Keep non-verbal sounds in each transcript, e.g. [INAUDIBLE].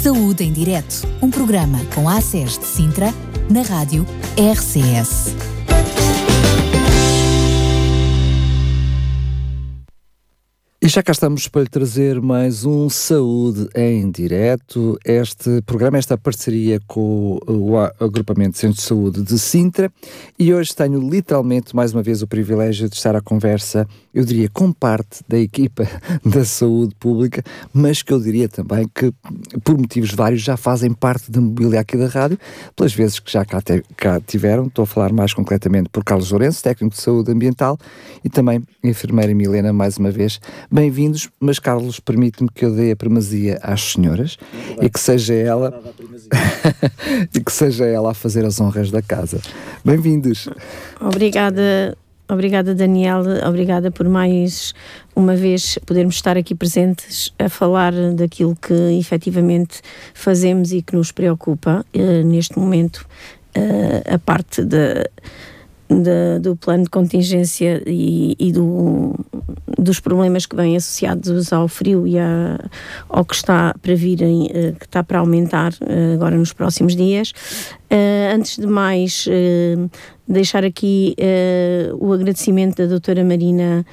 Saúde em Direto, um programa com a ACES de Sintra, na rádio RCS. Já cá estamos para lhe trazer mais um Saúde em Direto. Este programa, esta parceria com o Agrupamento de Centros de Saúde de Sintra. E hoje tenho literalmente, mais uma vez, o privilégio de estar à conversa, eu diria, com parte da equipa [LAUGHS] da saúde pública, mas que eu diria também que, por motivos vários, já fazem parte da mobília aqui da rádio, pelas vezes que já cá, te, cá tiveram. Estou a falar mais concretamente por Carlos Lourenço, técnico de saúde ambiental, e também a enfermeira Milena, mais uma vez Bem-vindos, mas Carlos, permite-me que eu dê a primazia às senhoras e que seja ela [LAUGHS] e que seja ela a fazer as honras da casa. Bem-vindos. Obrigada, obrigada Daniel, obrigada por mais uma vez podermos estar aqui presentes a falar daquilo que efetivamente fazemos e que nos preocupa uh, neste momento, uh, a parte de de, do plano de contingência e, e do, dos problemas que vêm associados ao frio e a, ao que está para vir, eh, que está para aumentar eh, agora nos próximos dias. Uh, antes de mais, uh, deixar aqui uh, o agradecimento da doutora Marina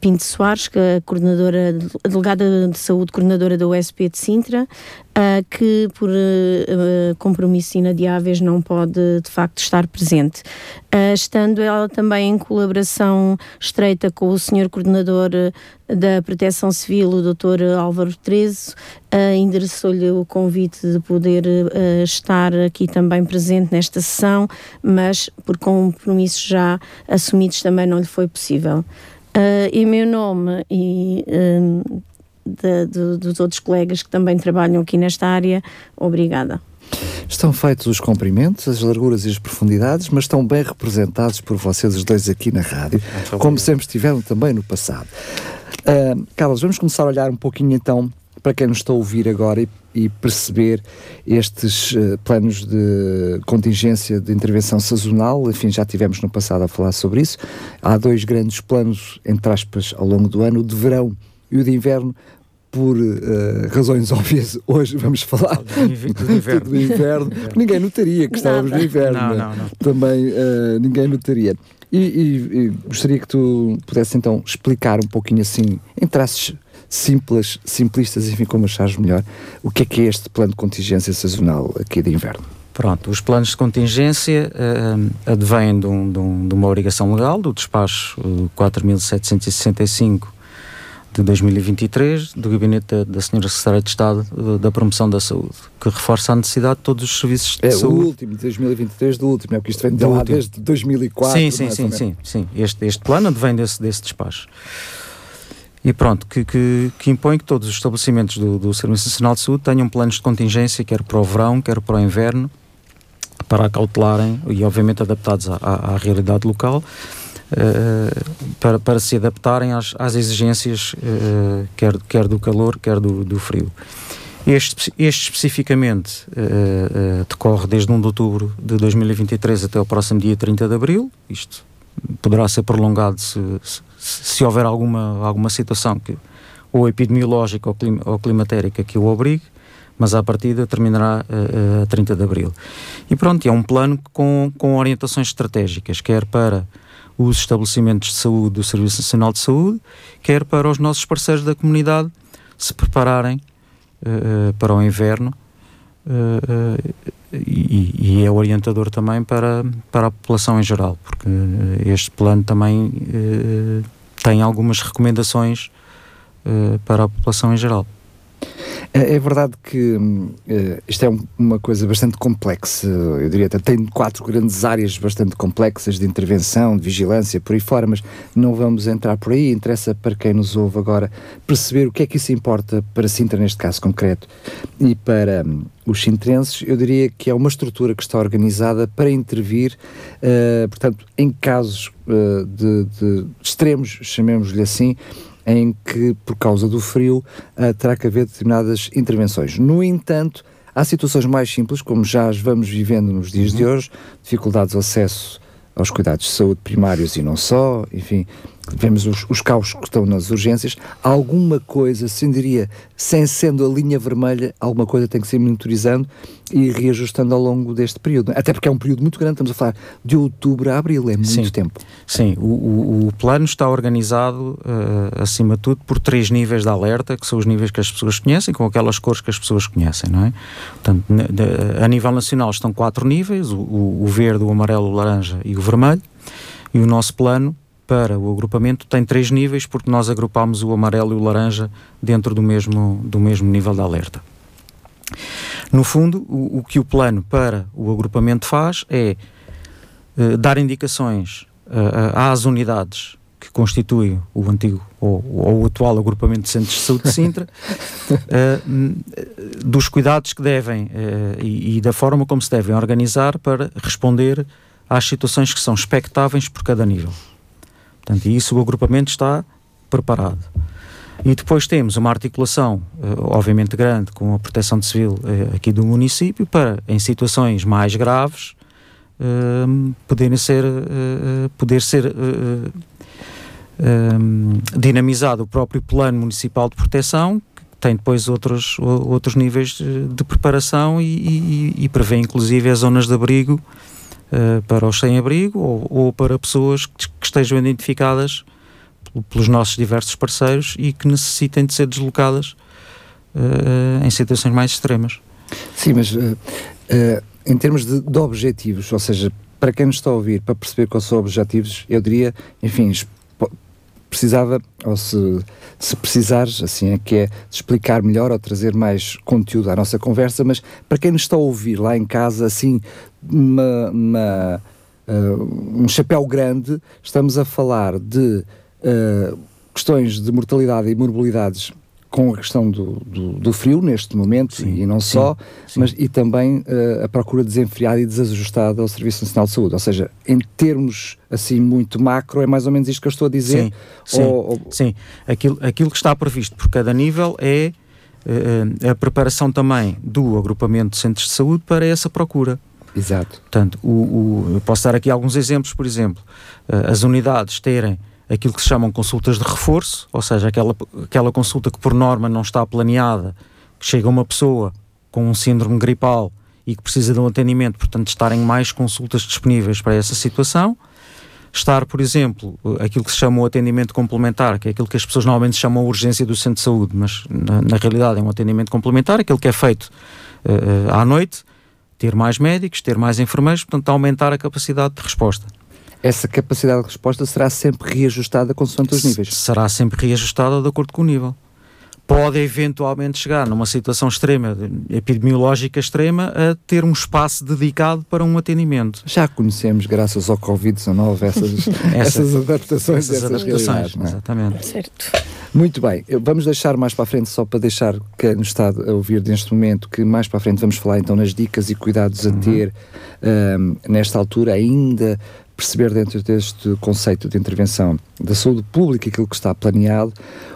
Pinto Soares, que é a, coordenadora, a delegada de saúde, coordenadora da USP de Sintra, que por compromissos inadiáveis não pode de facto estar presente. estando ela também em colaboração estreita com o senhor coordenador da Proteção Civil, o Dr. Álvaro Trezo, uh, endereçou-lhe o convite de poder uh, estar aqui também presente nesta sessão, mas por compromissos já assumidos também não lhe foi possível. Uh, em meu nome e de, de, dos outros colegas que também trabalham aqui nesta área, obrigada. Estão feitos os comprimentos, as larguras e as profundidades, mas estão bem representados por vocês os dois aqui na rádio, como sempre estiveram também no passado. Uh, Carlos, vamos começar a olhar um pouquinho então para quem nos está a ouvir agora e, e perceber estes uh, planos de contingência de intervenção sazonal, enfim, já tivemos no passado a falar sobre isso. Há dois grandes planos, entre aspas, ao longo do ano, o de verão e o de inverno. Por uh, razões [LAUGHS] óbvias, hoje vamos falar do inverno. [LAUGHS] do inverno. [LAUGHS] ninguém notaria que estávamos no inverno. Não, não, não. Também uh, ninguém notaria. E, e, e, gostaria que tu pudesse então explicar um pouquinho assim, em traços simples, simplistas, enfim, como achares melhor, o que é que é este plano de contingência sazonal aqui de inverno? Pronto, os planos de contingência uh, advêm de, um, de, um, de, uma obrigação legal, do despacho uh, 4765 de 2023 do Gabinete da, da Senhora Secretária de Estado uh, da Promoção da Saúde, que reforça a necessidade de todos os serviços de é, saúde. É o último, 2023 do último, é porque isto vem de lá último. desde 2004. Sim, sim, sim, sim, sim. Este, este plano advém desse, desse despacho. E pronto, que, que, que, impõe que todos os estabelecimentos do, do Serviço Nacional de Saúde tenham planos de contingência, quer para o verão, quer para o inverno, para acautelarem e obviamente adaptados à, à, à realidade local uh, para, para se adaptarem às, às exigências, uh, quer, quer do calor, quer do, do frio. Este, este especificamente uh, decorre desde 1 de outubro de 2023 até o próximo dia 30 de abril. Isto poderá ser prolongado se, se, se houver alguma, alguma situação que, ou epidemiológica ou, clima, ou climatérica que o obrigue, mas à partida terminará uh, a 30 de abril. E pronto, é um plano com, com orientações estratégicas, quer para os estabelecimentos de saúde do Serviço Nacional de Saúde, quer para os nossos parceiros da comunidade se prepararem uh, para o inverno uh, e, e, é orientador também para, para a população em geral, porque este plano também tem algumas recomendações para a população em geral. É, é verdade que uh, isto é um, uma coisa bastante complexa, eu diria até tem quatro grandes áreas bastante complexas de intervenção, de vigilância, por aí fora, mas não vamos entrar por aí. Interessa para quem nos ouve agora perceber o que é que isso importa para Sintra, neste caso concreto, e para um, os sintrenses. Eu diria que é uma estrutura que está organizada para intervir, uh, portanto, em casos uh, de, de extremos, chamemos-lhe assim em que, por causa do frio, uh, terá que haver determinadas intervenções. No entanto, há situações mais simples, como já as vamos vivendo nos dias uhum. de hoje, dificuldades de acesso aos cuidados de saúde primários e não só, enfim, vemos os, os caos que estão nas urgências, alguma coisa, se diria, sem sendo a linha vermelha, alguma coisa tem que ser monitorizando e reajustando ao longo deste período. Até porque é um período muito grande, estamos a falar de outubro a abril, é muito Sim. tempo. Sim, o, o, o plano está organizado, uh, acima de tudo, por três níveis de alerta, que são os níveis que as pessoas conhecem, com aquelas cores que as pessoas conhecem, não é? Portanto, a nível nacional estão quatro níveis, o, o verde, o amarelo, o laranja e o vermelho, e o nosso plano para o agrupamento tem três níveis, porque nós agrupámos o amarelo e o laranja dentro do mesmo, do mesmo nível de alerta. No fundo, o, o que o plano para o agrupamento faz é uh, dar indicações uh, às unidades que constituem o antigo ou, ou, o atual agrupamento de centros de saúde de Sintra, [LAUGHS] uh, dos cuidados que devem e, e, da forma como se devem organizar para responder às situações que são expectáveis por cada nível. Portanto, isso o agrupamento está preparado. E depois temos uma articulação, obviamente grande, com a proteção civil aqui do município, para, em situações mais graves, poderem ser, poder ser dinamizado o próprio plano municipal de proteção, que tem depois outros, outros níveis de preparação e, e, e prevê inclusive as zonas de abrigo uh, para os sem-abrigo ou, ou, para pessoas que, que, estejam identificadas pelos nossos diversos parceiros e que necessitem de ser deslocadas uh, em situações mais extremas. Sim, mas uh, em termos de, de, objetivos, ou seja, para quem nos está a ouvir, para perceber quais são os objetivos, eu diria, enfim, precisava, ou se, se precisares, assim é que é, de explicar melhor ou trazer mais conteúdo à nossa conversa, mas para quem nos está a ouvir lá em casa, assim, uma, uma uh, um chapéu grande, estamos a falar de uh, questões de mortalidade e morbilidades com a questão do, do, do frio neste momento sim, e não sim, só, sim. mas e também uh, a procura desenfreada e desajustada ao Serviço Nacional de Saúde. Ou seja, em termos assim muito macro, é mais ou menos isto que eu estou a dizer. Sim, ou, ou... sim. Aquilo, aquilo que está previsto por cada nível é uh, a preparação também do agrupamento de centros de saúde para essa procura. Exato. Portanto, o, o, eu posso dar aqui alguns exemplos, por exemplo, uh, as unidades terem aquilo que se chamam consultas de reforço, ou seja, aquela, aquela consulta que por norma não está planeada, que chega uma pessoa com um síndrome gripal e que precisa de um atendimento, portanto, estarem mais consultas disponíveis para essa situação. Estar, por exemplo, aquilo que se chama o atendimento complementar, que é aquilo que as pessoas normalmente chamam urgência do centro de saúde, mas na, na realidade é um atendimento complementar, aquilo que é feito uh, à noite, ter mais médicos, ter mais enfermeiros, portanto, aumentar a capacidade de resposta essa capacidade de resposta será sempre reajustada consoante os níveis? Será sempre reajustada de acordo com o nível. Pode eventualmente chegar numa situação extrema, epidemiológica extrema, a ter um espaço dedicado para um atendimento. Já conhecemos, graças ao Covid-19, [LAUGHS] essas, essas adaptações, essas, essas adaptações. É? Exatamente. Certo. Muito bem, vamos deixar mais para a frente, só para deixar quem nos está a ouvir neste momento, que mais para a frente vamos falar então nas dicas e cuidados a uhum. ter um, nesta altura, ainda perceber dentro deste conceito de intervenção da saúde pública aquilo que está planeado.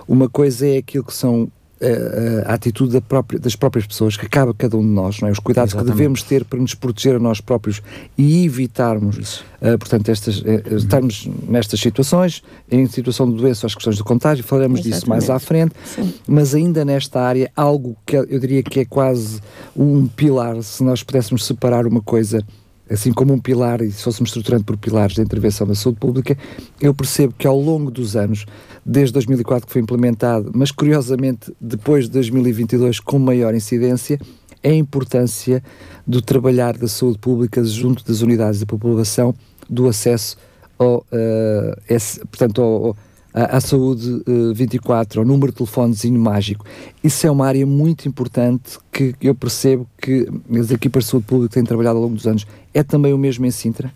Uma coisa é aquilo que são a, eh, a atitude da própria, das próprias pessoas, que acaba cada um de nós, não é? os cuidados Exatamente. que devemos ter para nos proteger a nós próprios e evitarmos, uh, portanto, estas, uh, estarmos nestas situações, em situação de doença, as questões do contágio, falaremos Exatamente. disso mais à frente, Sim. mas ainda nesta área, algo que eu diria que é quase um pilar, se nós pudéssemos separar uma coisa assim como um pilar, e se fôssemos estruturando por pilares da intervenção da saúde pública, eu percebo que ao longo dos anos, desde 2004 que foi implementado, mas curiosamente depois de 2022 com maior incidência, é a importância do trabalhar da saúde pública junto das unidades da população, do acesso ao, uh, esse, portanto, ao, à, à saúde uh, 24, ao número de telefonezinho mágico. Isso é uma área muito importante que eu percebo que as equipas de saúde pública têm trabalhado ao longo dos anos. É também o mesmo em Sintra?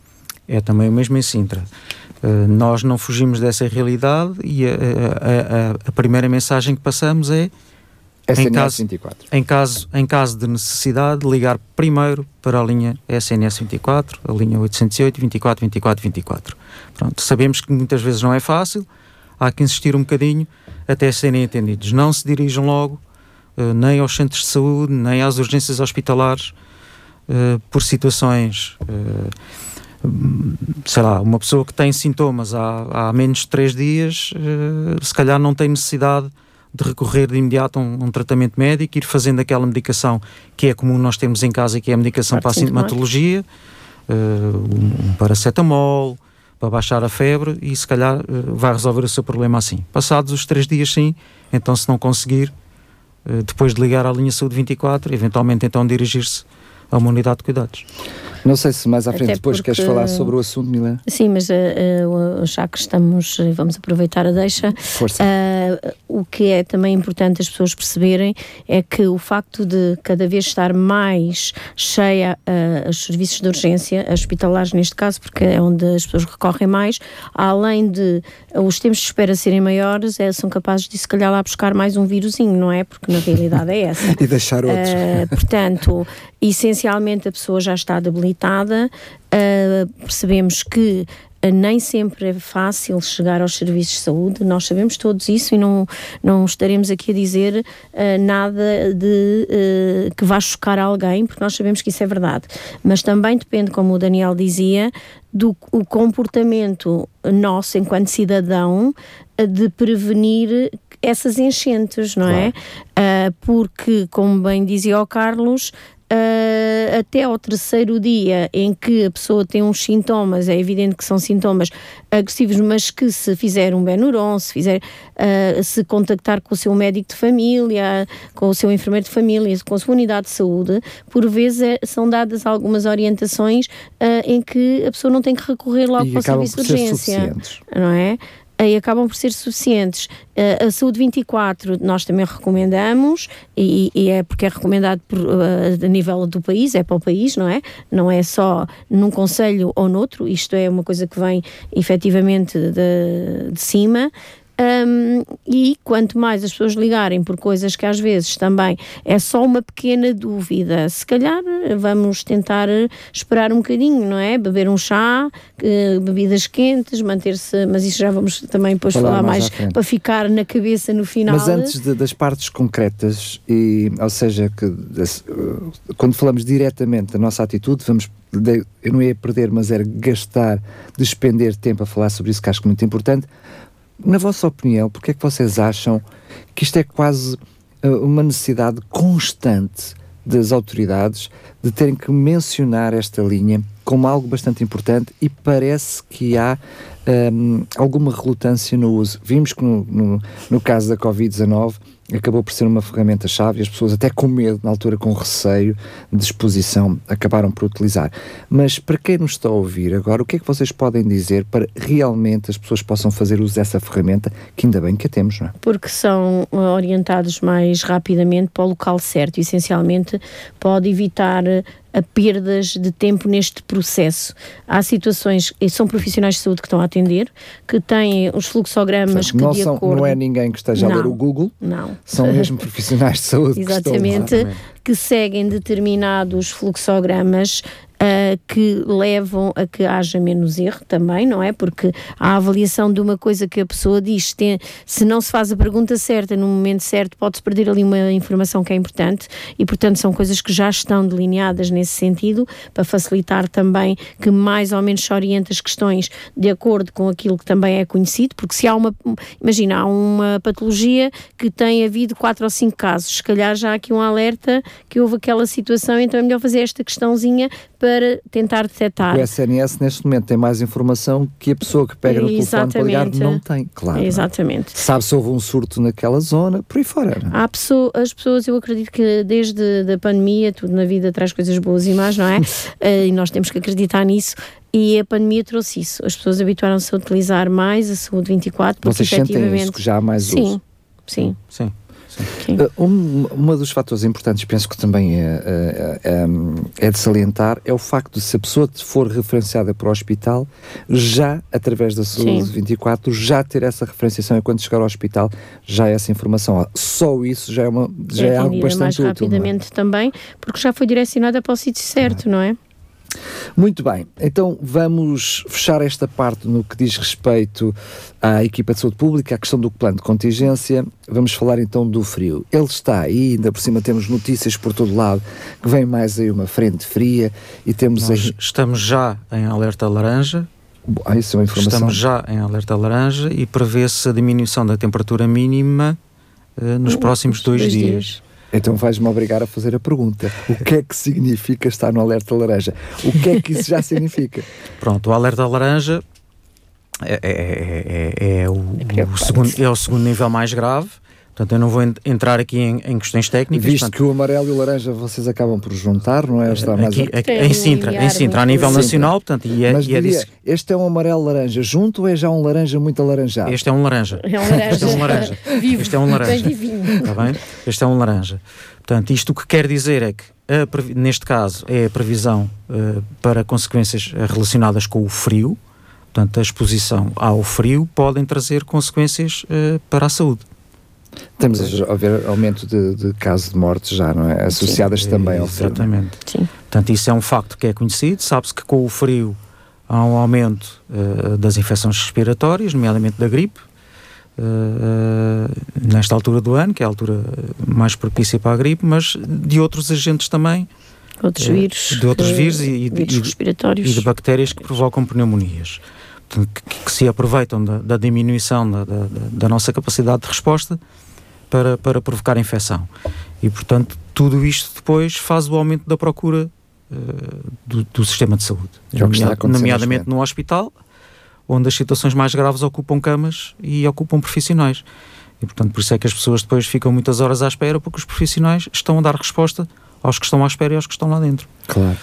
É também o mesmo em Sintra. Uh, nós não fugimos dessa realidade e a, a, a, a primeira mensagem que passamos é SNS em caso, 24. Em caso, em caso de necessidade, ligar primeiro para a linha SNS 24, a linha 808 24 24 24. Pronto, sabemos que muitas vezes não é fácil, há que insistir um bocadinho até serem atendidos. Não se dirijam logo, uh, nem aos centros de saúde, nem às urgências hospitalares, uh, por situações uh, sei lá, uma pessoa que tem sintomas há, há menos de 3 dias, se calhar não tem necessidade de recorrer de imediato a um, um, tratamento médico, ir fazendo aquela medicação que é comum nós temos em casa, que é a medicação para a sintomatologia, uh, um paracetamol, para baixar a febre e se calhar uh, vai resolver o seu problema assim. Passados os três dias, sim, então se não conseguir, uh, depois de ligar à linha Saúde 24, eventualmente então dirigir-se a uma unidade de cuidados. Não sei se mais à frente Até depois porque... queres falar sobre o assunto, Milena. Sim, mas uh, já que estamos, vamos aproveitar a deixa. Força. Uh, o que é também importante as pessoas perceberem é que o facto de cada vez estar mais cheia uh, os serviços de urgência, hospitalares neste caso, porque é onde as pessoas recorrem mais, além de os tempos de espera serem maiores, é, são capazes de se calhar lá buscar mais um vírusinho, não é? Porque na realidade é essa. [LAUGHS] e deixar outros. portanto, essencialmente a pessoa já está debilitada, uh, percebemos que uh, nem sempre é fácil chegar aos serviços de saúde, nós sabemos todos isso e não, não estaremos aqui a dizer uh, nada de uh, que vá chocar alguém, porque nós sabemos que isso é verdade. Mas também depende, como o Daniel dizia, do o comportamento nosso enquanto cidadão de prevenir essas enchentes, não é? claro. é? porque, como bem dizia o Carlos, uh, até ao terceiro dia em que a pessoa tem uns sintomas, é evidente que são sintomas agressivos, mas que se fizer um Benuron, se fizer, uh, se contactar com o seu médico de família, com o seu enfermeiro de família, com a sua unidade de saúde, por vezes é, são dadas algumas orientações uh, em que a pessoa não tem que recorrer logo e para o serviço de urgência, não é? Aí acabam por ser suficientes. Uh, a Saúde 24 nós também recomendamos, e, e é porque é recomendado por, uh, a nível do país, é para o país, não é? Não é só num conselho ou noutro, isto é uma coisa que vem efetivamente de, de cima. Um, e quanto mais as pessoas ligarem por coisas que às vezes também é só uma pequena dúvida, se calhar vamos tentar esperar um bocadinho, não é? Beber um chá, bebidas quentes, manter-se, mas isso já vamos também depois falar, falar mais, mais para ficar na cabeça no final. Mas antes de, das partes concretas, e, ou seja, que quando falamos diretamente da nossa atitude, vamos eu não ia perder, mas era gastar, despender tempo a falar sobre isso, que acho que é muito importante. Na vossa opinião, porque é que vocês acham que isto é quase uh, uma necessidade constante das autoridades de terem que mencionar esta linha como algo bastante importante e parece que há um, alguma relutância no uso. Vimos que no, no, no caso da Covid-19 acabou por ser uma ferramenta-chave e as pessoas, até com medo, na altura com receio de exposição, acabaram por utilizar. Mas para quem nos está a ouvir agora, o que é que vocês podem dizer para realmente as pessoas possam fazer uso dessa ferramenta, que ainda bem que a temos, não é? Porque são uh, orientados mais rapidamente para o local certo, essencialmente pode evitar a perdas de tempo neste processo. Há situações, e são profissionais de saúde que estão a atender, que têm os fluxogramas Portanto, que não de são, acordo... Não é ninguém que esteja não, a ler o Google, não. são [LAUGHS] mesmo profissionais de saúde Exatamente, que, estão... que seguem determinados fluxogramas uh, que levam a que haja menos erro também, não é? Porque a avaliação de uma coisa que a pessoa diz, tem, se não se faz a pergunta certa no momento certo, pode-se perder ali uma informação que é importante e, portanto, são coisas que já estão delineadas nesse sentido para facilitar também que mais ou menos se oriente as questões de acordo com aquilo que também é conhecido, porque se há uma, imagina, há uma patologia que tem havido quatro ou cinco casos, se calhar já há aqui um alerta que houve aquela situação, então é melhor fazer esta questãozinha para tentar detectar. O SNS neste momento tem mais informação que a pessoa que pega no Exatamente. telefone para ligar não tem, claro. Exatamente. Sabe se houve um surto naquela zona, por aí fora. Há pessoa, as pessoas, eu acredito que desde a pandemia, tudo na vida traz coisas boas e más, não é? uh, [LAUGHS] e nós temos que acreditar nisso. E a pandemia trouxe isso. As pessoas habituaram-se a utilizar mais a saúde 24 porque Vocês efetivamente... sentem isso, que já há mais sim, uso? Sim, sim. Uh, um, uma dos fatores importantes, penso que também é, é, é, de salientar, é o facto de se a pessoa for referenciada para o hospital, já através da Saúde Sim. 24, já ter essa referenciação e quando chegar ao hospital, já essa informação. Só isso já é, uma, já é, é algo bastante mais útil. É? rapidamente também, porque já foi direcionada para o sítio certo, não é? Muito bem, então vamos fechar esta parte no que diz respeito à equipa de saúde pública, à questão do plano de contingência. Vamos falar então do frio. Ele está aí, ainda por cima temos notícias por todo lado que vem mais aí uma frente fria e temos Nós aí. estamos já em alerta laranja. Ah, isso é uma informação. Estamos já em alerta laranja e prevê-se a diminuição da temperatura mínima uh, nos próximos dois, dois dias. dias. Então vais-me obrigar a fazer a pergunta: o que é que significa estar no alerta laranja? O que é que isso já [LAUGHS] significa? Pronto, o alerta laranja é, é, é, é, é o, o segundo, é o segundo nível mais grave. Portanto, eu não vou en- entrar aqui em, em questões técnicas. Visto portanto, que o amarelo e o laranja vocês acabam por juntar, não é? Está mais aqui, a- aqui- em Sintra, em Sintra, a nível Sintra. nacional, portanto, e é, Mas e é diria, disso- este é um amarelo laranja junto ou é já um laranja muito alaranjado? este é um laranja. É um laranja. Este é um laranja. [LAUGHS] Vivo. Este é um laranja. Está bem? Este é um laranja. Portanto, isto o que quer dizer é que, a neste caso, é a previsão eh, para consequências relacionadas com o frio. Portanto, a exposição ao frio podem trazer consequências eh, para a saúde. Temos a ver aumento de, de casos de morte já, não é? Associadas também ao frio. Exatamente. Sim. Portanto, isso é um facto que é conhecido. Sabe-se que com o frio há um aumento eh, das infecções respiratórias, nomeadamente da gripe, eh, nesta altura do ano, que é a altura mais propícia para a gripe, mas de outros agentes também, Outros É, vírus. de outros vírus e- e- vírus e- respiratórios. e de bactérias que provocam pneumonias. Que, se aproveitam da, da diminuição da, da- da nossa capacidade de resposta para, para provocar infecção. E, portanto, tudo isto depois faz o aumento da procura eh, do, do sistema de saúde. É o que está a Nomea- acontecer nomeadamente no hospital, onde as situações mais graves ocupam camas e ocupam profissionais. E, portanto, por isso é que as pessoas depois ficam muitas horas à espera, porque os profissionais estão a dar resposta aos que estão à espera e aos que estão lá dentro. Claro.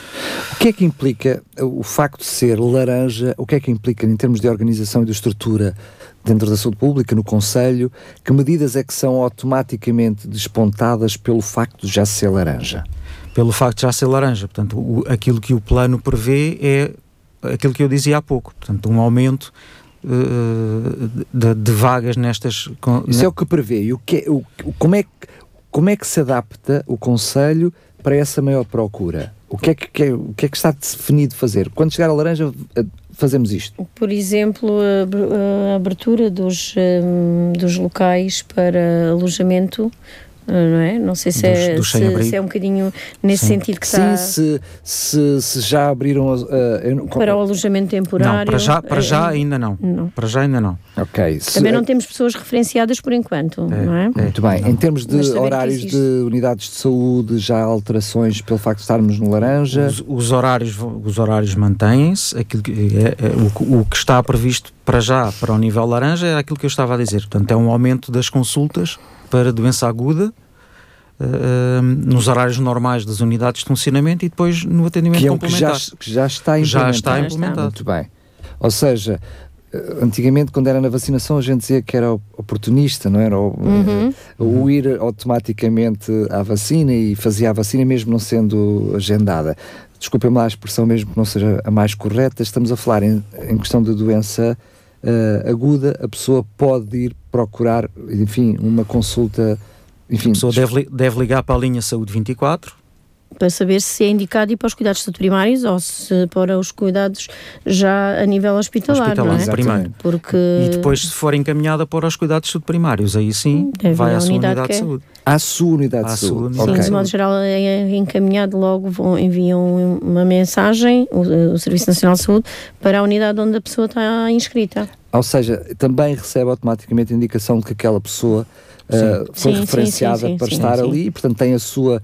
O que é que implica o facto de ser laranja? O que é que implica em termos de organização e de estrutura dentro da saúde pública, no Conselho? Que medidas é que são automaticamente despontadas pelo facto de já ser laranja? pelo facto de já ser laranja. Portanto, o- aquilo que o plano prevê é aquilo que eu dizia há pouco. Portanto, um aumento eh, de, de vagas nestas. Isso é o que prevê. E o que é- o- o- como, é que, como é que se adapta o Conselho para essa maior procura? O que é que, que é- o que, é que está definido fazer? Quando chegar a laranja, eh, fazemos isto. Por exemplo, a ab- a abertura dos, hum, dos locais para alojamento, não é? Não sei se, Dos- é, dos se, se é um bocadinho nesse Sim. sentido que Sim, está se, se, se já abriram. não- para o alojamento temporário. Não, para já, para já ainda não. não. Para já ainda não. Ok. se- Também não temos pessoas referenciadas por enquanto, não é? Muito bem. Em termos de horários existe. de unidades de saúde, já há alterações pelo facto de estarmos no laranja? Os, os horários, os horários mantêm-se. É, é, o, o que está previsto para já, para o nível laranja, é aquilo que eu estava a dizer. Portanto, é um aumento das consultas para doença aguda. eh, nos horários normais das unidades de funcionamento e depois no atendimento Que é o que já, complementar. que já está Já implementado. está Já está. implementado. Muito bem. Ou seja, eh, antigamente, quando era na vacinação, a gente dizia que era oportunista, não era? O, Uhum. o ir automaticamente à vacina e fazia a vacina mesmo não sendo agendada. Desculpem-me lá a expressão, mesmo que não seja a mais correta, estamos a falar em, em questão de doença eh, aguda, a pessoa pode ir procurar, enfim, uma consulta. Enfim, A pessoa deve, deve ligar para a linha Saúde 24 Para saber se é indicado ir para os cuidados de saúde primários ou se para os cuidados já a nível hospitalar, Hospitalar, não é? Primeiro. Porque e depois, se for encaminhada para os cuidados de saúde primários, aí sim Deve vai à sua unidade unidade de é. saúde. à sua unidade À de saúde. unidade Sim, Ok. de modo geral é encaminhado logo, vão, enviam uma mensagem, o, o Serviço Nacional de Saúde, para a unidade onde a pessoa está inscrita. Ou seja, também recebe automaticamente a indicação de que aquela pessoa uh, foi Sim, referenciada sim, sim, para sim, estar sim. ali e, portanto, tem a sua,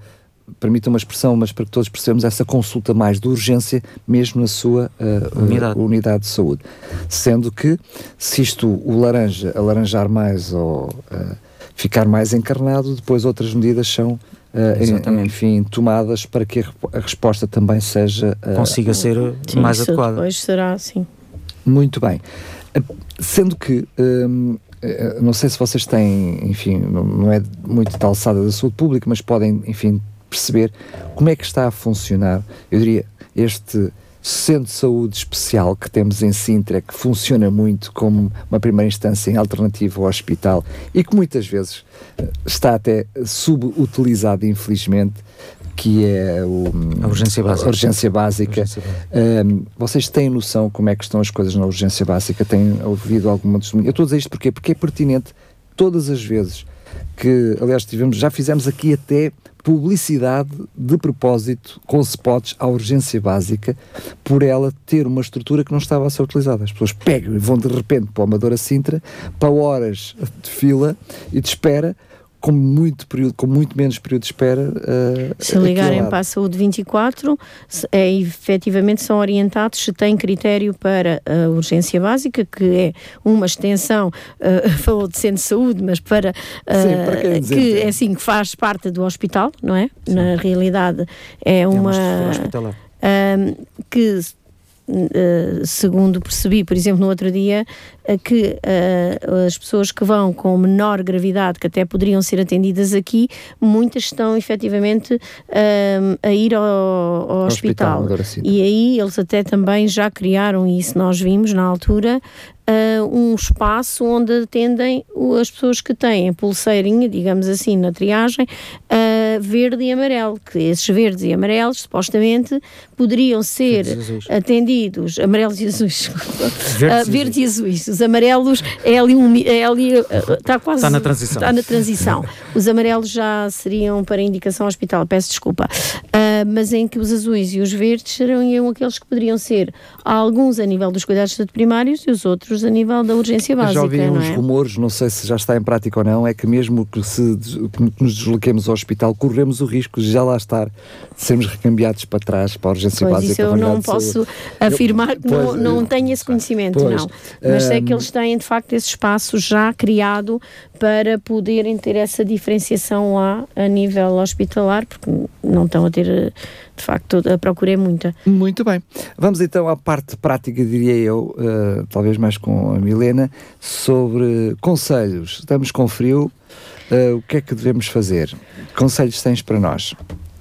permita uma expressão, mas para que todos percebamos, essa consulta mais de urgência mesmo na sua uh, uh, Unidade. unidade de saúde. Sendo que, se isto, o laranja, alaranjar mais ou uh, ficar mais encarnado, depois outras medidas são. uh, enfim, tomadas para que a, resposta também seja uh, Consiga ser Sim, mais isso adequada. depois será assim. Muito bem. Sendo que, hum, eh, não sei se vocês têm, enfim, não, não é muito da alçada da saúde pública, mas podem, enfim, perceber como é que está a funcionar, eu diria, este centro de saúde especial que temos em Sintra, que funciona muito como uma primeira instância em alternativa ao hospital e que muitas vezes eh, está até subutilizado, infelizmente, que é o, a urgência básica. A urgência básica. Urgência básica. Um, vocês têm noção como é que estão as coisas na urgência básica? Têm ouvido alguma testemunha? Eu estou a dizer isto porque, porque é pertinente todas as vezes que, aliás, tivemos, já fizemos aqui até publicidade de propósito com spots à urgência básica por ela ter uma estrutura que não estava a ser utilizada. As pessoas pegam e vão de repente para o Amadora Sintra para horas de fila e de espera com muito, período, com muito menos período de espera. Uh, se ligarem para a Saúde 24, é, efetivamente são orientados se têm critério para a urgência básica, que é uma extensão, uh, [LAUGHS] falou de centro de saúde, mas para, uh, Sim, para que, é assim, que faz parte do hospital, não é? Sim. Na realidade é uma. É que Uh, segundo percebi, por exemplo, no outro dia, uh, que uh, as pessoas que vão com menor gravidade, que até poderiam ser atendidas aqui, muitas estão efetivamente a ir ao, ao hospital. hospital e aí eles até também já criaram, e isso nós vimos na altura, um espaço onde atendem as pessoas que têm pulseirinha, digamos assim, na triagem, uh, verde e amarelo, que esses verdes e amarelos supostamente poderiam ser atendidos, amarelos e azuis, verdes, uh, verdes e azuis. Os amarelos é ali, um, é ali está quase está na transição. Está na transição. Os amarelos já seriam para indicação hospital, peço desculpa. Mas em que os azuis e os verdes seriam aqueles que poderiam ser alguns a nível dos cuidados primários e os outros a nível da urgência básica. Já ouvi uns é? rumores, não sei se já está em prática ou não, é que mesmo que, se, que nos desloquemos ao hospital, corremos o risco de já lá estar, de sermos recambiados para trás, para a urgência pois básica. Isso eu não posso afirmar que não, não tenho esse conhecimento, pois, não. Mas sei que eles têm, de facto, esse espaço já criado para poderem ter essa diferenciação lá a nível hospitalar, porque não estão a ter de facto a procura é muita. Muito bem. Vamos então à parte prática, diria eu, uh, talvez mais com a Milena, sobre conselhos. Estamos com frio, uh, o que é que devemos fazer? Conselhos tens para nós?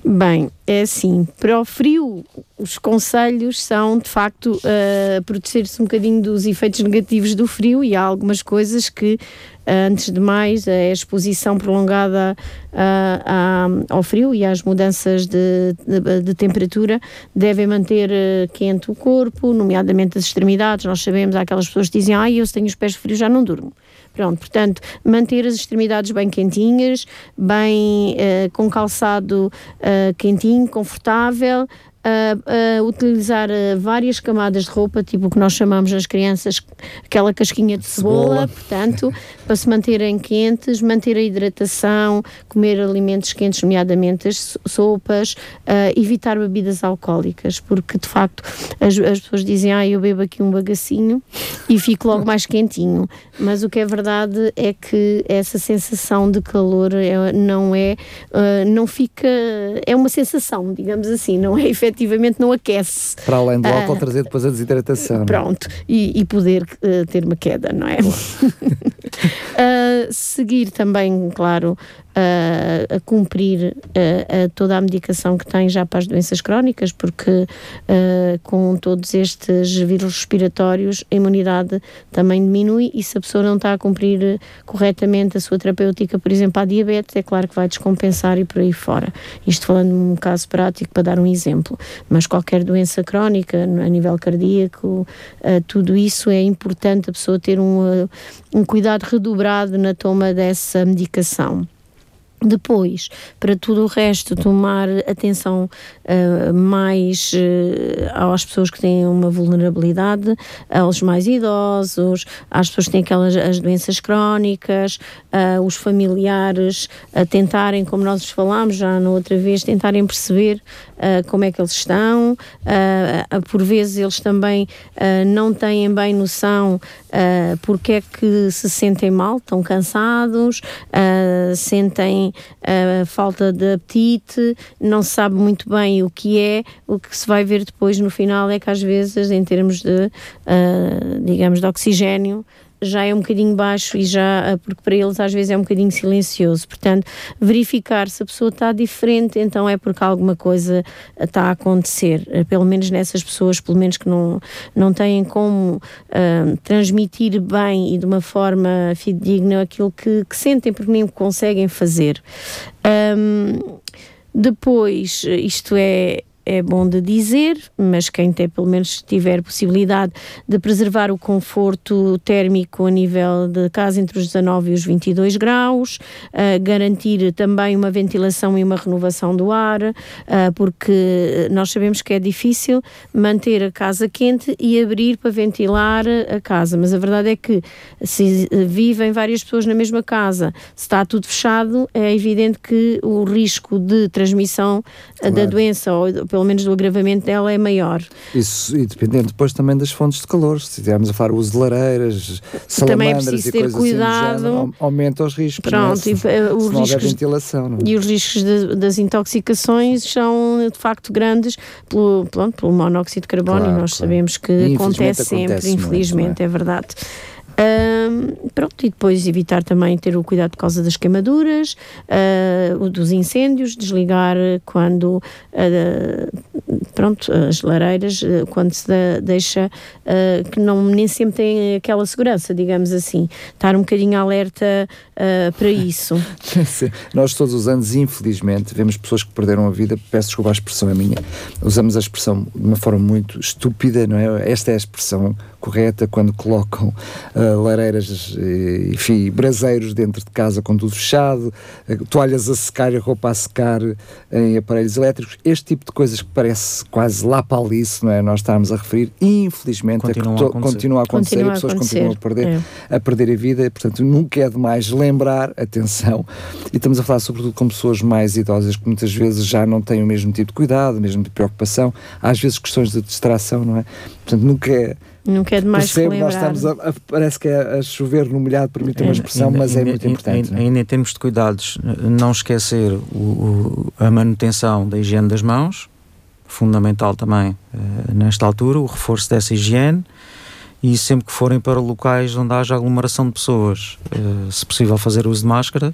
Bem, é assim, para o frio, os conselhos são de facto uh, proteger-se um bocadinho dos efeitos negativos do frio e há algumas coisas que, uh, antes de mais, a exposição prolongada uh, ao frio e às mudanças de, de, de temperatura devem manter quente o corpo, nomeadamente as extremidades. Nós sabemos, há aquelas pessoas que dizem, ah, eu tenho os pés frios já não durmo. Pronto, portanto, manter as extremidades bem quentinhas, bem uh, com calçado uh, quentinho, confortável, a, a utilizar uh, várias camadas de roupa, tipo o que nós chamamos nas crianças aquela casquinha de cebola, cebola. portanto, [LAUGHS] para se manterem quentes, manter a hidratação, comer alimentos quentes, nomeadamente as sopas, uh, evitar bebidas alcoólicas, porque de facto as, as pessoas dizem, ah, eu bebo aqui um bagacinho e fico logo mais quentinho, mas o que é verdade é que essa sensação de calor é, não é, uh, não fica, é uma sensação, digamos assim, não é [LAUGHS] efetivamente efetivamente não aquece. Para além do álcool, uh, trazer depois a desidratação. É? Pronto, e, e poder uh, ter uma queda, não é? Uh, [LAUGHS] seguir também, claro, a, a cumprir a toda a medicação que tem já para as doenças crónicas, porque com todos estes vírus respiratórios a imunidade também diminui e se a pessoa não está a cumprir corretamente a sua terapêutica, por exemplo, à diabetes, é claro que vai descompensar e por aí fora. Isto falando num caso prático para dar um exemplo, mas qualquer doença crónica a nível cardíaco, tudo isso é importante a pessoa ter um, um cuidado redobrado na toma dessa medicação. Depois, para tudo o resto, tomar atenção uh, mais uh, às pessoas que têm uma vulnerabilidade, aos mais idosos, às pessoas que têm aquelas as doenças crónicas, uh, os familiares, a tentarem, como nós falámos já na outra vez, tentarem perceber como é que eles estão. por vezes eles também não têm bem noção porque é que se sentem mal, estão cansados, sentem uh, falta de apetite, não se sabe muito bem o que é, o que se vai ver depois no final é que às vezes em termos de, uh, digamos, de oxigênio, já é um bocadinho baixo e já, porque para eles às vezes é um bocadinho silencioso. Portanto, verificar se a pessoa está diferente, então é porque alguma coisa está a acontecer. Pelo menos nessas pessoas, pelo menos que não, não têm como uh, transmitir bem e de uma forma fidedigna aquilo que, que sentem, porque nem conseguem fazer. Um, depois, isto é, é bom de dizer, mas quem tem pelo menos tiver possibilidade de preservar o conforto térmico a nível de casa entre os 19 e os 22 graus, uh, garantir também uma ventilação e uma renovação do ar, uh, porque nós sabemos que é difícil manter a casa quente e abrir para ventilar a casa, mas a verdade é que se vivem várias pessoas na mesma casa, se está tudo fechado, é evidente que o risco de transmissão claro. da doença ou pelo menos do agravamento dela, é maior. Isso, e dependendo depois também das fontes de calor, se estivermos a falar uso de lareiras, salamandras também é e ter coisas cuidado. assim género, aumenta os riscos. Pronto, né? se, e, uh, os riscos, ventilação. É? E os riscos de, das intoxicações são de facto grandes pelo, pelo, pelo monóxido de carbono claro, e nós claro. sabemos que acontece sempre, acontece infelizmente, é? é verdade. Um, pronto, e depois evitar também ter o cuidado por causa das queimaduras, uh, dos incêndios, desligar quando uh, pronto, as lareiras, uh, quando se deixa que não nem sempre tem aquela segurança, digamos assim. Estar um bocadinho alerta para isso. [LAUGHS] Nós todos os anos, infelizmente, vemos pessoas que perderam a vida, peço desculpa, a expressão é minha, usamos a expressão de uma forma muito estúpida, não é? Esta é a expressão correta quando colocam lareiras, e, enfim, braseiros dentro de casa com tudo fechado, uh, toalhas a secar e roupa a secar em aparelhos elétricos, este tipo de coisas que parece quase lá para ali, não é? Nós estamos a referir, infelizmente, continua, a, a, continua a acontecer continua e pessoas continuam a perder, é. a perder a vida, portanto, nunca é demais lembrar, atenção, e estamos a falar sobretudo com pessoas mais idosas que muitas vezes já não têm o mesmo tipo de cuidado, o mesmo tipo de preocupação, às vezes questões de distração, não é? Portanto, nunca é Nunca é demais Percebo, nós estamos a, a, parece que é a chover no molhado, permite uma expressão, ainda, mas é muito importante. Ainda, em termos de cuidados, não esquecer o, o, a manutenção da higiene das mãos, fundamental também uh, nesta altura, o reforço dessa higiene e sempre que forem para locais onde haja aglomeração de pessoas, uh, se possível fazer uso de máscara,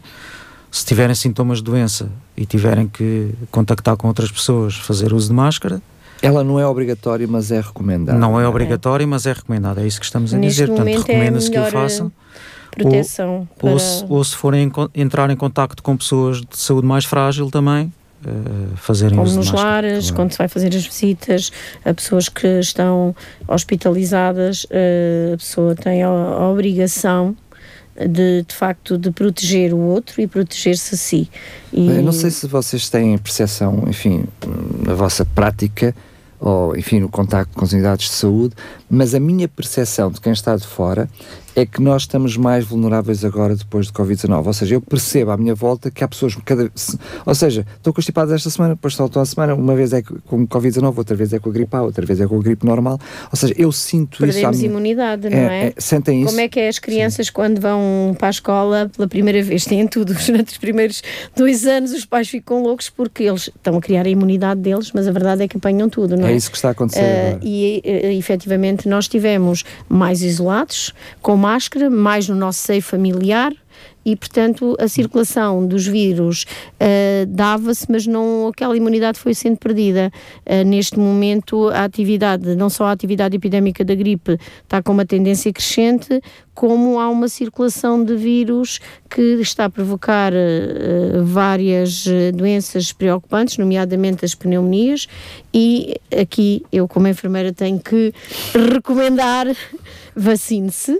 se tiverem sintomas de doença e tiverem que contactar com outras pessoas, fazer uso de máscara, ela não é obrigatória, mas é recomendada. Não é obrigatória, mas é recomendada. É isso que estamos a Neste dizer. Portanto, é recomenda-se é que o façam. Proteção. Ou, para... ou, se, ou se forem entrar em contacto com pessoas de saúde mais frágil também, Uh, fazerem Como nos lares, claro. quando se vai fazer as visitas a pessoas que estão hospitalizadas, uh, a pessoa tem a, a, obrigação de, de facto, de proteger o outro e proteger-se a si. E... Eu não sei se vocês têm percepção, enfim, na vossa prática, ou enfim, no contacto com as unidades de saúde, mas a minha percepção de quem está de fora é que nós estamos mais vulneráveis agora depois de Covid-19. Ou seja, eu percebo à minha volta que há pessoas cada Ou seja, estou constipado esta semana, depois estou a semana, uma vez é com Covid-19, outra vez é com a gripe A, outra vez é com a gripe normal. Ou seja, eu sinto Perdemos isso. Perdemos imunidade, não é? é? é? Sentem isso? Como é que é as crianças Sim. quando vão para a escola pela primeira vez? [LAUGHS] Têm tudo. Durante os primeiros dois anos os pais ficam loucos porque eles estão a criar a imunidade deles, mas a verdade é que apanham tudo, não é? É isso que está a acontecer. Uh, e uh, efetivamente nós tivemos mais isolados, com máscara, mais no nosso seio familiar e, portanto, a circulação dos vírus uh, dava-se, mas não aquela imunidade foi sendo perdida. Uh, neste momento, a atividade, não só a atividade epidémica da gripe está com uma tendência crescente, como há uma circulação de vírus que está a provocar uh, várias doenças preocupantes, nomeadamente as pneumonias, e aqui eu, como enfermeira, tenho que [LAUGHS] recomendar vacine-se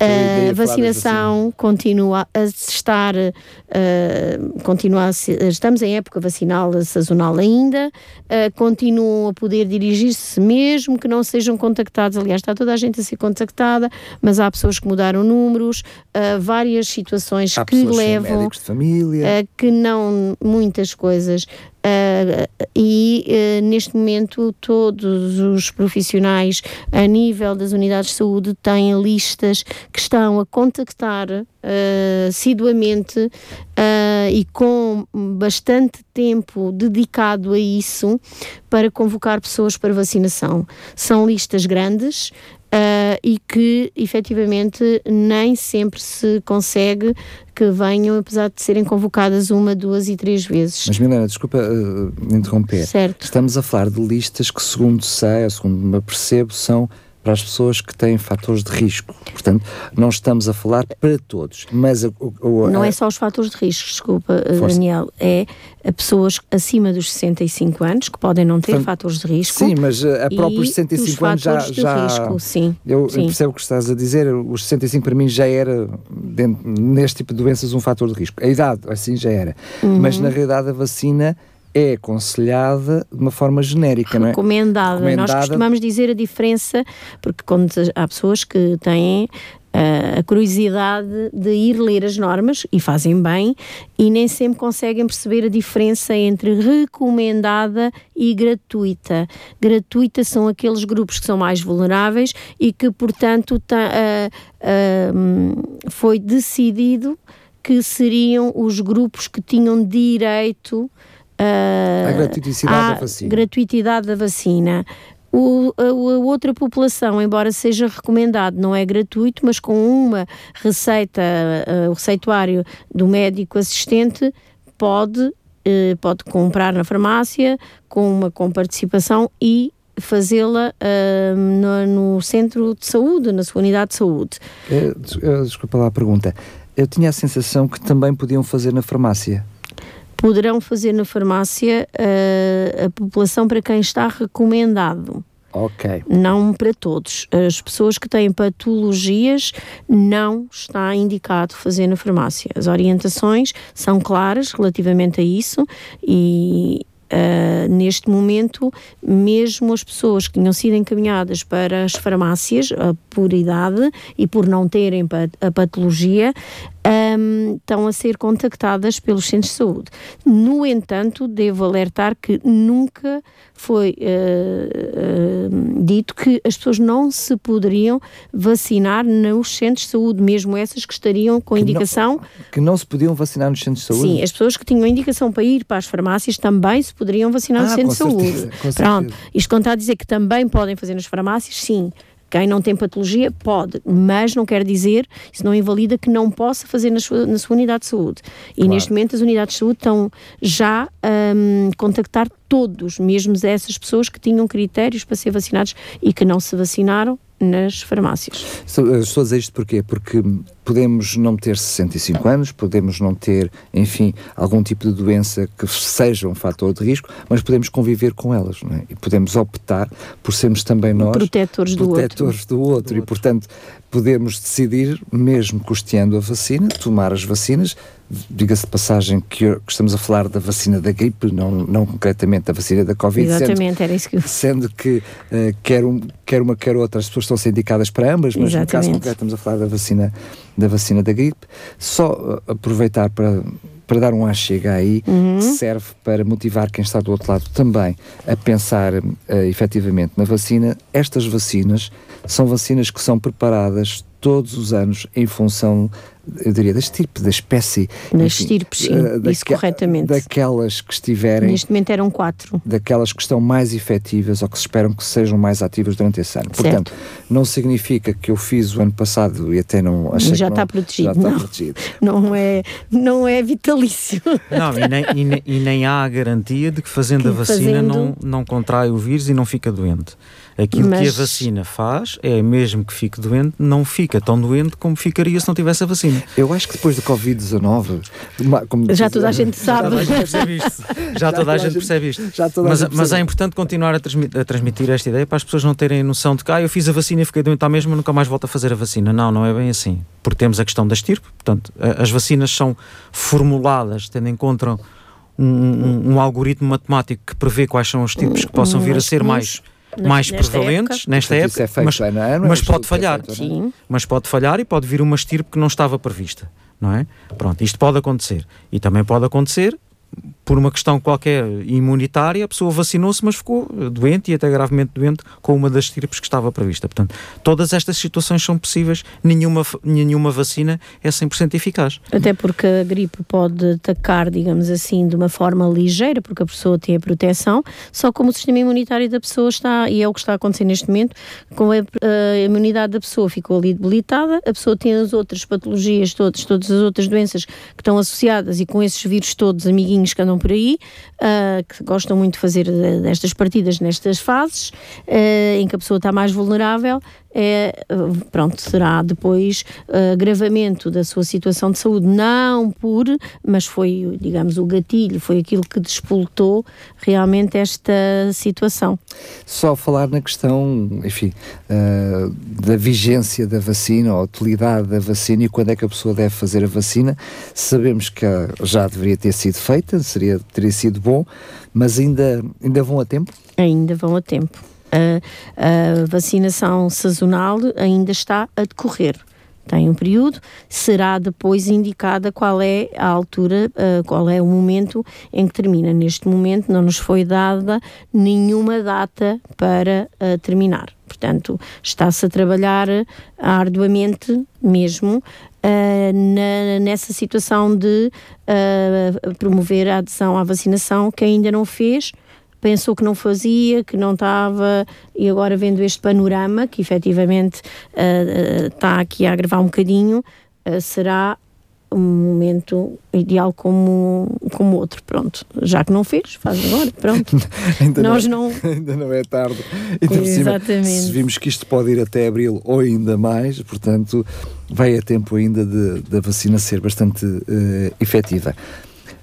a vacinação continua a estar, uh, continua a ser, estamos em época vacinal sazonal ainda, uh, continuam a poder dirigir-se mesmo que não sejam contactados, aliás está toda a gente a ser contactada, mas há pessoas que mudaram números, uh, várias situações há que levam de família. que não, muitas coisas. Uh, e uh, neste momento todos os profissionais a nível das unidades de saúde têm listas que estão a contactar uh, assiduamente e com bastante tempo dedicado a isso para convocar pessoas para vacinação. São listas grandes, Uh, e que efetivamente nem sempre se consegue que venham, apesar de serem convocadas uma, duas e três vezes. Mas Milena, desculpa uh, interromper. Certo. Estamos a falar de listas que, segundo sei, ou segundo me apercebo, são para as pessoas que têm fatores de risco. Portanto, não estamos a falar para todos, mas... A, a, não é só os fatores de risco, desculpa, eh, Força. Daniel, é a pessoas acima dos 65 anos que podem não ter Portanto, fatores de risco. Sim, mas eh, a próprios 65 anos já... já risco, sim, eu sim. percebo o que estás a dizer, os 65 para mim já era, dentro, neste tipo de doenças, um fator de risco. A idade, assim, já era. Uhum. Mas, na realidade, a vacina é aconselhada de uma forma genérica, não é? Recomendada. Nós costumamos dizer a diferença, porque quando há pessoas que têm uh, a curiosidade de ir ler as normas e fazem bem e nem sempre conseguem perceber a diferença entre recomendada e gratuita. Gratuita são aqueles grupos que são mais vulneráveis e que, portanto, uh, uh, foi decidido que seriam os grupos que tinham direito A gratuiticidade da vacina. gratuitidade da vacina. O, a, a, outra população, embora seja recomendado, não é gratuito, mas com uma receita, uh, o receituário do médico assistente pode, uh, pode comprar na farmácia com uma comparticipação e fazê-la uh, no, no, centro de saúde, na sua unidade de saúde. Eh, desculpa lá a pergunta. Eu tinha a sensação que também podiam fazer na farmácia poderão fazer na farmácia uh, a população para quem está recomendado. Ok. Não para todos. As pessoas que têm patologias não está indicado fazer na farmácia. As orientações são claras relativamente a isso e, Uh, neste momento, mesmo as pessoas que tinham sido encaminhadas para as farmácias uh, por idade e por não terem pat a patologia, um, estão a ser contactadas pelos centros de saúde. No entanto, devo alertar que nunca foi uh, uh, dito que as pessoas não se poderiam vacinar nos centros de saúde, mesmo essas que estariam com que indicação. Não, que não se podiam vacinar nos centros de saúde? Sim, as pessoas que tinham indicação para ir para as farmácias também se poderiam vacinar ah, nos centros de saúde. Pronto, isto conta a dizer que também podem fazer nas farmácias, sim. Quem não tem patologia pode, mas não quer dizer, isso não invalida que não possa fazer na sua, na sua unidade de saúde. E claro. neste momento as unidades de saúde estão já a um, contactar todos, mesmo essas pessoas que tinham critérios para ser vacinados e que não se vacinaram, nas farmácias. Estou a dizer isto porquê? Porque podemos não ter 65 anos, podemos não ter, enfim, algum tipo de doença que seja um fator de risco, mas podemos conviver com elas, não é? E podemos optar por sermos também nós protetores do protetores outro. do outro. Do e, portanto, podemos decidir, mesmo custeando a vacina, tomar as vacinas. Diga-se de passagem que, que, estamos a falar da vacina da gripe, não, não concretamente da vacina da Covid. Exatamente, sendo, era isso que eu... Sendo que uh, quer, um, quer uma, quer outra, as pessoas estão a ser indicadas para ambas, mas Exatamente. no caso concreto estamos a falar da vacina da, vacina da gripe. Só uh, aproveitar para para dar um achega aí, uhum. serve para motivar quem está do outro lado também a pensar uh, efetivamente na vacina. Estas vacinas são vacinas que são preparadas todos os anos em função, eu diria, da estirpe, da espécie. Das estirpes, sim, uh, isso corretamente. Daquelas que estiverem... Neste momento eram quatro. Daquelas que estão mais efetivas ou que se esperam que sejam mais ativas durante esse ano. Certo. Portanto, não significa que eu fiz o ano passado e até não achei já que está não, protegido. Já está não. protegido. [LAUGHS] Não é, não é vitalício. Não, e nem, e nem, e nem há a garantia de que fazendo que a vacina fazendo... Não, não contrai o vírus e não fica doente. Aquilo Mas... que a vacina faz é, mesmo que fique doente, não fica tão doente como ficaria se não tivesse a vacina. Eu acho que depois da Covid-19, já toda a gente sabe. Já toda a gente percebe isto. Já toda a gente percebe isto. Mas, mas é importante continuar a, transmitir, a transmitir esta ideia para as pessoas não terem noção de que ah, eu fiz a vacina e fiquei doente à mesma, nunca mais volto a fazer a vacina. Não, não é bem assim. Porque temos a questão da estirpe, portanto, as vacinas são formuladas tendo em conta um, um, um algoritmo matemático que prevê quais são os tipos que possam vir a ser mais mais nesta prevalentes época. nesta época, é mas, ano, é mas pode falhar. Sim. Mas pode falhar e pode vir uma estirpe que não estava prevista, não é? Pronto, isto pode acontecer. E também pode acontecer por uma questão qualquer imunitária, a pessoa vacinou-se, mas ficou doente e até gravemente doente com uma das estirpes que estava prevista. Portanto, todas estas situações são possíveis, nenhuma, nenhuma vacina é 100% eficaz. Até porque a gripe pode atacar, digamos assim, de uma forma ligeira, porque a pessoa tem a proteção, só como o sistema imunitário da pessoa está, e é o que está a acontecer neste momento, com a, a imunidade da pessoa ficou ali debilitada, a pessoa tem as outras patologias todas, todas as outras doenças que estão associadas e com esses vírus todos, amiguinhos que andam por aí, uh, que gostam muito de fazer destas partidas nestas fases, uh, em que a pessoa está mais vulnerável, é, pronto, será depois uh, agravamento da sua situação de saúde, não por, mas foi, digamos, o gatilho, foi aquilo que despoltou realmente esta situação. Só falar na questão, enfim, uh, da vigência da vacina, a utilidade da vacina e quando é que a pessoa deve fazer a vacina, sabemos que já deveria ter sido feita, seria, teria sido bom, mas ainda, ainda vão a tempo? Ainda vão a tempo a, a vacinação sazonal ainda está a decorrer tem um período, será depois indicada qual é a altura, uh, qual é o momento em que termina. Neste momento não nos foi dada nenhuma data para uh, terminar. Portanto, está-se a trabalhar arduamente mesmo uh, na, nessa situação de promover a adesão à vacinação que ainda não fez pensou que não fazia, que não estava, e agora vendo este panorama, que efetivamente uh, uh, está aqui a agravar um bocadinho, uh, será um momento ideal como, como outro, pronto. Já que não fez, faz agora, pronto. [LAUGHS] ainda Nós não, não... [LAUGHS] Ainda não é tarde. Ainda Exatamente. Cima, se vimos que isto pode ir até abril ou ainda mais, portanto, vai a tempo ainda da vacina ser bastante uh, efetiva.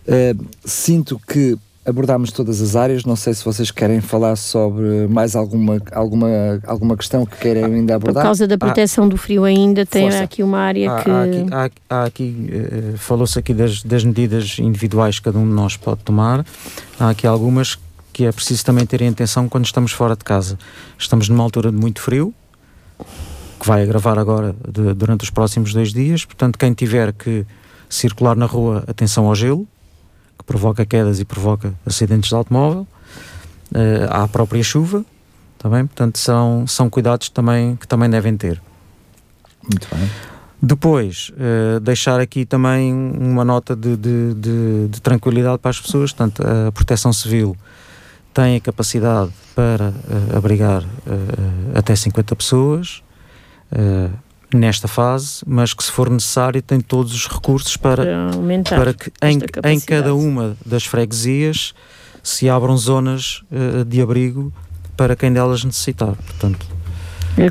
Uh, sinto que abordámos todas as áreas. Não sei se vocês querem falar sobre mais alguma, alguma, alguma questão que querem ainda abordar. Por causa da proteção ah, do frio ainda, tem força. aqui uma área há, que... Há aqui, há, aqui uh, falou-se aqui das, das medidas individuais que cada um de nós pode tomar. Há aqui algumas que é preciso também ter em atenção quando estamos fora de casa. Estamos numa altura de muito frio, que vai agravar agora de, durante os próximos dois dias, portanto quem tiver que circular na rua, atenção ao gelo, que provoca quedas e provoca acidentes de automóvel, uh, à própria chuva, também, portanto são, são cuidados também, que também devem ter. Muito bem. Depois, uh, deixar aqui também uma nota de, de, de, de, tranquilidade para as pessoas, portanto, a Proteção Civil tem a capacidade para uh, abrigar uh, até 50 pessoas, nesta fase, mas que se for necessário tem todos os recursos para, para, para que em, em, cada uma das freguesias se abram zonas uh, de abrigo para quem delas necessitar. Portanto,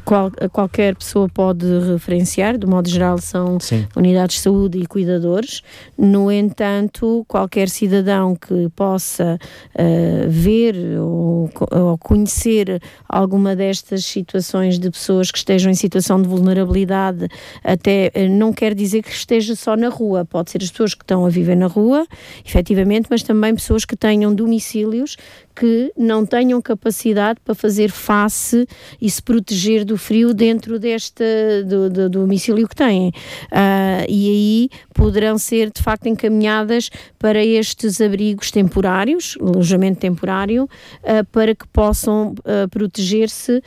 qual, qualquer pessoa pode referenciar, de modo geral, são Sim. unidades de saúde e cuidadores. No entanto, qualquer cidadão que possa uh, ver ou, ou, conhecer alguma destas situações de pessoas que estejam em situação de vulnerabilidade, até uh, não quer dizer que esteja só na rua, pode ser as pessoas que estão a viver na rua, efetivamente, mas também pessoas que tenham domicílios que não tenham capacidade para fazer face e se proteger do frio dentro deste do, do, do domicílio que têm. Uh, e aí poderão ser de facto encaminhadas para estes abrigos temporários, alojamento temporário, uh, para que possam uh, proteger-se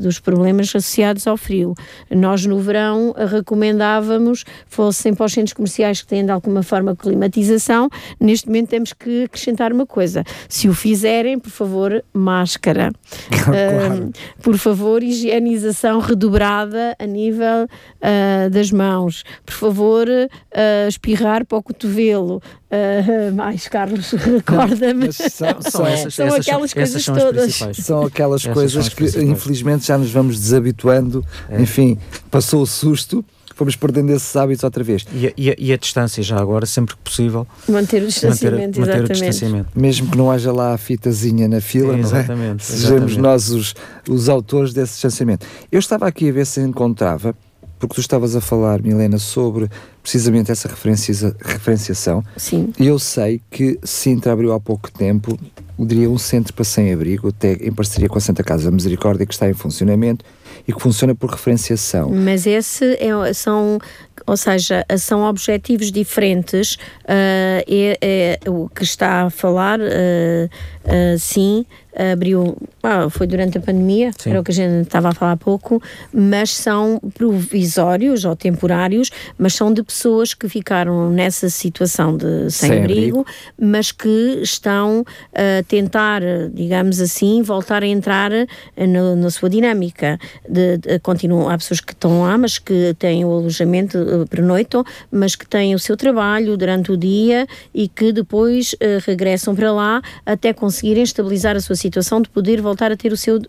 dos problemas associados ao frio. Nós no verão recomendávamos, fossem para os centros comerciais que têm de alguma forma climatização, neste momento temos que acrescentar uma coisa se o fizerem, por favor, máscara. [LAUGHS] claro. Por favor, higienização redobrada a nível uh, das mãos. Por favor, uh, espirrar para o cotovelo. Uh, [LAUGHS] mais, Carlos, [LAUGHS] recorda-me. São, são, essas, são essas, aquelas coisas são todas. São aquelas essas coisas que, infelizmente, já nos vamos desabituando. É. Enfim, passou o susto fomos perdendo esses hábitos outra vez. E a, e a, e a distância já agora, sempre que possível. Manter o distanciamento, manter, manter o distanciamento. Mesmo que não haja lá a fitazinha na fila, é, exatamente, é? [LAUGHS] Sejamos nós os, os autores desse distanciamento. Eu estava aqui a ver se encontrava, porque tu estavas a falar, Milena, sobre precisamente essa referencia, referenciação. Sim. E eu sei que Sintra abriu há pouco tempo, diria, um centro para sem-abrigo, até em parceria com a Santa Casa da Misericórdia, que está em funcionamento e que funciona por referenciação. Mas esse é, são ou seja, são objetivos diferentes. Uh, é, é, o que está a falar, uh, uh, sim, abriu, ah, foi durante a pandemia, Sim. era o que a gente estava a falar há pouco, mas são provisórios ou temporários, mas são de pessoas que ficaram nessa situação de sem, sem abrigo, abrigo, mas que estão a tentar, digamos assim, voltar a entrar no, na sua dinâmica. De, de, continuam, há pessoas que estão lá, mas que têm o alojamento, uh, pernoitam, mas que têm o seu trabalho durante o dia e que depois uh, regressam para lá até conseguirem estabilizar a sua situação de poder voltar a ter o seu uh,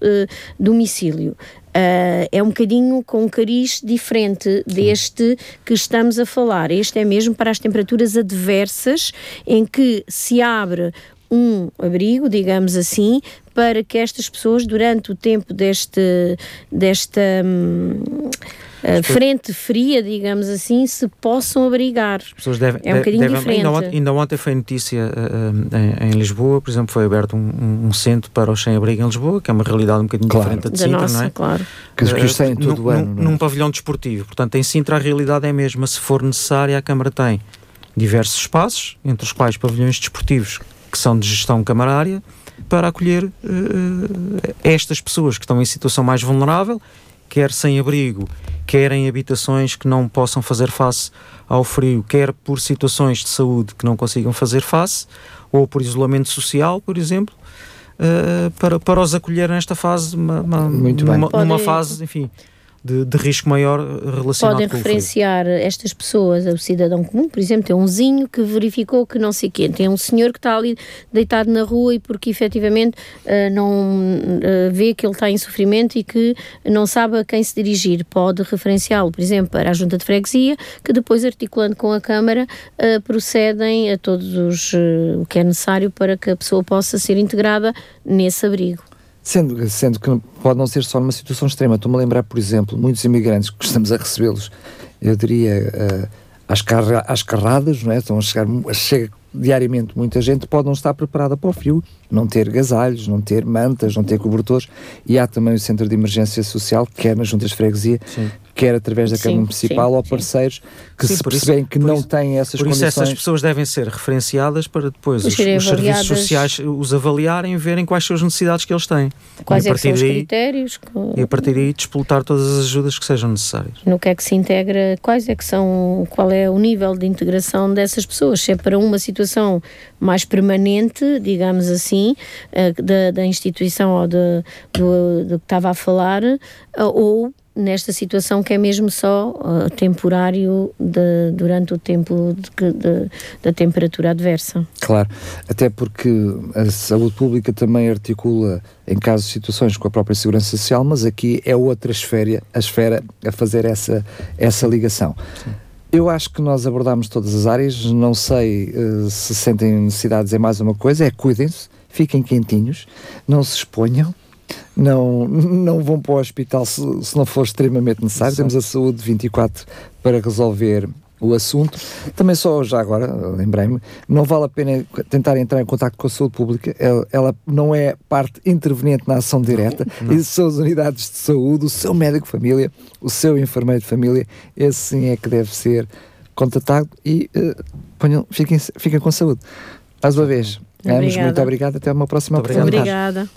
domicílio. Uh, é um bocadinho com um cariz diferente deste que estamos a falar. Este é mesmo para as temperaturas adversas, em que se abre um abrigo, digamos assim, para que estas pessoas, durante o tempo deste, desta. Hum, uh, frente fria, digamos assim, se possam abrigar. As pessoas devem, é um bocadinho devem, diferente. Ainda, ainda, ontem foi notícia uh, em, em, Lisboa, por exemplo, foi aberto um, um, centro para os sem-abrigo em Lisboa, que é uma realidade um bocadinho claro. diferente da de Sintra, nossa, não é? Claro. Que, que os têm todo o ano. Num, num pavilhão desportivo. Portanto, em Sintra a realidade é a mesma. Se for necessária, a Câmara tem diversos espaços, entre os quais pavilhões desportivos que são de gestão camarária, para acolher uh, estas pessoas que estão em situação mais vulnerável quer sem abrigo, quer em habitações que não possam fazer face ao frio, quer por situações de saúde que não consigam fazer face, ou por isolamento social, por exemplo, uh, para, para os acolher nesta fase, uma, uma, Muito numa, bem. numa fase, enfim, de, de, risco maior relacionado Podem com referenciar estas pessoas ao cidadão comum, por exemplo, tem um zinho que verificou que não sei quê, tem um senhor que está ali deitado na rua e porque efetivamente uh, não uh, vê que ele está em sofrimento e que não sabe a quem se dirigir. Pode referenciá-lo, por exemplo, para a junta de freguesia, que depois, articulando com a Câmara, uh, procedem a todos os, o que é necessário para que a pessoa possa ser integrada nesse abrigo. Sendo, sendo que pode não ser só numa situação extrema. Estou-me a lembrar, por exemplo, muitos imigrantes que estamos a recebê-los, eu diria, uh, às, às carradas, não é? Estão a chegar, chega diariamente muita gente, pode não estar preparada para o frio, não ter gasalhos, não ter mantas, não ter cobertores, e há também o Centro de Emergência Social, quer nas juntas de freguesia, Sim quer através da Câmara Municipal sim, ou parceiros que sim, se percebem que não isso, têm essas por condições. Por isso essas pessoas devem ser referenciadas para depois os, os serviços sociais os avaliarem e verem quais são as necessidades que eles têm. Quais é são os critérios? E a partir daí disputar todas as ajudas que sejam necessárias. No que é que se integra, quais é que são, qual é o nível de integração dessas pessoas? Se é para uma situação mais permanente, digamos assim, eh, da, da instituição ou de, do, do que estava a falar, eh, ou nesta situação que é mesmo só uh, temporário de, durante o tempo de, de, da temperatura adversa. Claro, até porque a saúde pública também articula em casos de situações com a própria segurança social, mas aqui é outra esfera, a esfera a fazer essa, essa ligação. Sim. Eu acho que nós abordámos todas as áreas, não sei uh, se sentem necessidades em mais uma coisa, é cuidem-se, fiquem quentinhos, não se exponham, não, não vão para o hospital se, se não for extremamente necessário. Exato. Temos a saúde 24 para resolver o assunto. Também só já agora, lembrei-me, não vale a pena tentar entrar em contato com a saúde pública, ela, ela não é parte interveniente na ação direta, não. e são as unidades de saúde, o seu médico de família, o seu enfermeiro de família, esse sim é que deve ser contatado e uh, ponham, fiquem, fiquem com saúde. Mais uma vez, Ambos, muito obrigado. Até uma próxima muito oportunidade. Obrigada.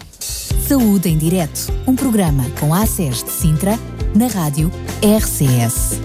Saúde em Direto, um programa com a ACES de Sintra, na rádio RCS.